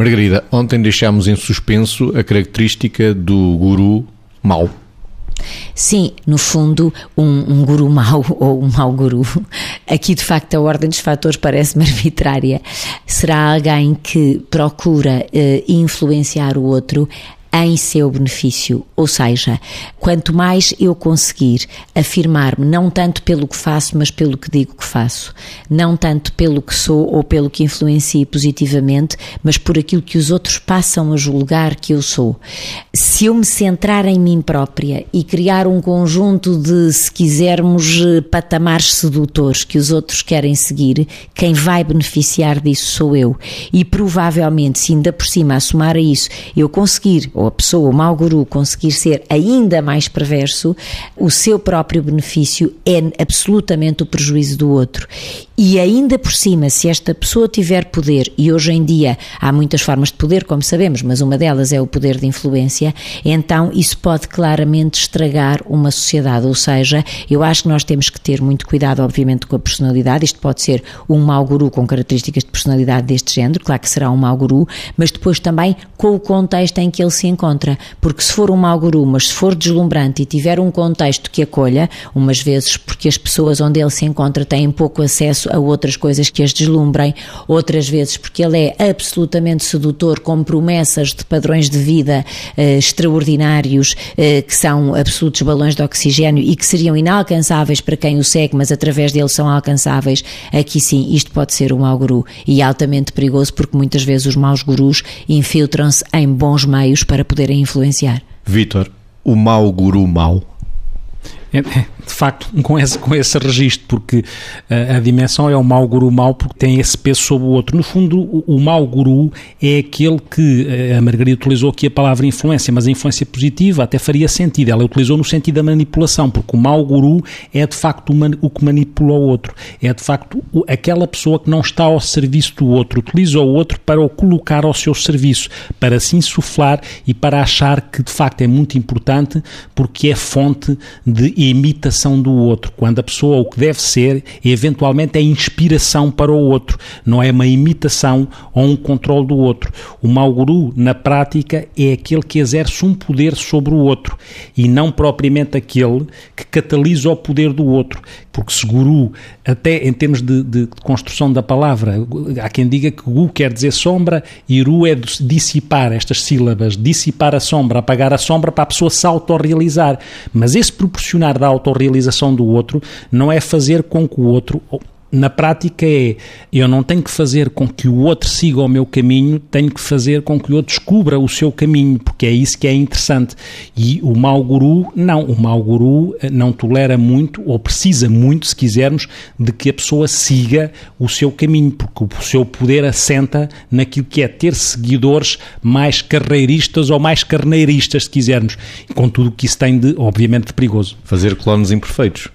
Margarida, ontem deixámos em suspenso a característica do guru mau. Sim, no fundo, um, um guru mau ou um mau guru. Aqui, de facto, a ordem dos fatores parece-me arbitrária. Será alguém que procura uh, influenciar o outro em seu benefício. Ou seja, quanto mais eu conseguir afirmar-me, não tanto pelo que faço, mas pelo que digo que faço, não tanto pelo que sou ou pelo que influencio positivamente, mas por aquilo que os outros passam a julgar que eu sou. Se eu me centrar em mim própria e criar um conjunto de, se quisermos, patamares sedutores que os outros querem seguir, quem vai beneficiar disso sou eu. E provavelmente, se ainda por cima assumar a isso, eu conseguir ou a pessoa, o mau guru, conseguir ser ainda mais perverso, o seu próprio benefício é absolutamente o prejuízo do outro. E ainda por cima, se esta pessoa tiver poder, e hoje em dia há muitas formas de poder, como sabemos, mas uma delas é o poder de influência, então isso pode claramente estragar uma sociedade. Ou seja, eu acho que nós temos que ter muito cuidado, obviamente, com a personalidade. Isto pode ser um mau guru com características de personalidade deste género, claro que será um mau guru, mas depois também com o contexto em que ele se encontra. Porque se for um mau guru, mas se for deslumbrante e tiver um contexto que acolha, umas vezes porque as pessoas onde ele se encontra têm pouco acesso a outras coisas que as deslumbrem, outras vezes porque ele é absolutamente sedutor, com promessas de padrões de vida eh, extraordinários, eh, que são absolutos balões de oxigênio e que seriam inalcançáveis para quem o segue, mas através dele são alcançáveis. Aqui sim, isto pode ser um mau guru e altamente perigoso porque muitas vezes os maus gurus infiltram-se em bons meios para poderem influenciar. Vítor, o mau guru mau é, é, de facto, com esse, com esse registro, porque a, a dimensão é o mau guru mau porque tem esse peso sobre o outro. No fundo, o, o mau guru é aquele que eh, a Margarida utilizou aqui a palavra influência, mas a influência positiva até faria sentido. Ela utilizou no sentido da manipulação, porque o mau guru é de facto o, o que manipula o outro. É de facto o, aquela pessoa que não está ao serviço do outro, utiliza o outro para o colocar ao seu serviço, para se insuflar e para achar que de facto é muito importante porque é fonte de imitação do outro, quando a pessoa o que deve ser, eventualmente, é inspiração para o outro, não é uma imitação ou um controle do outro. O mau guru, na prática, é aquele que exerce um poder sobre o outro e não propriamente aquele que catalisa o poder do outro, porque se guru, até em termos de, de, construção da palavra, há quem diga que gu quer dizer sombra e ru é dissipar estas sílabas, dissipar a sombra, apagar a sombra para a pessoa se autorrealizar. Mas esse proporcionar da autorrealização do outro não é fazer com que o outro na prática é eu não tenho que fazer com que o outro siga o meu caminho, tenho que fazer com que o outro descubra o seu caminho, porque é isso que é interessante. E o mau guru, não, o mau guru eh, não tolera muito, ou precisa muito, se quisermos, de que a pessoa siga o seu caminho, porque o seu poder assenta naquilo que é ter seguidores mais carreiristas ou mais carneiristas, se quisermos, com tudo o que isso tem de, obviamente, de perigoso. Fazer clones imperfeitos.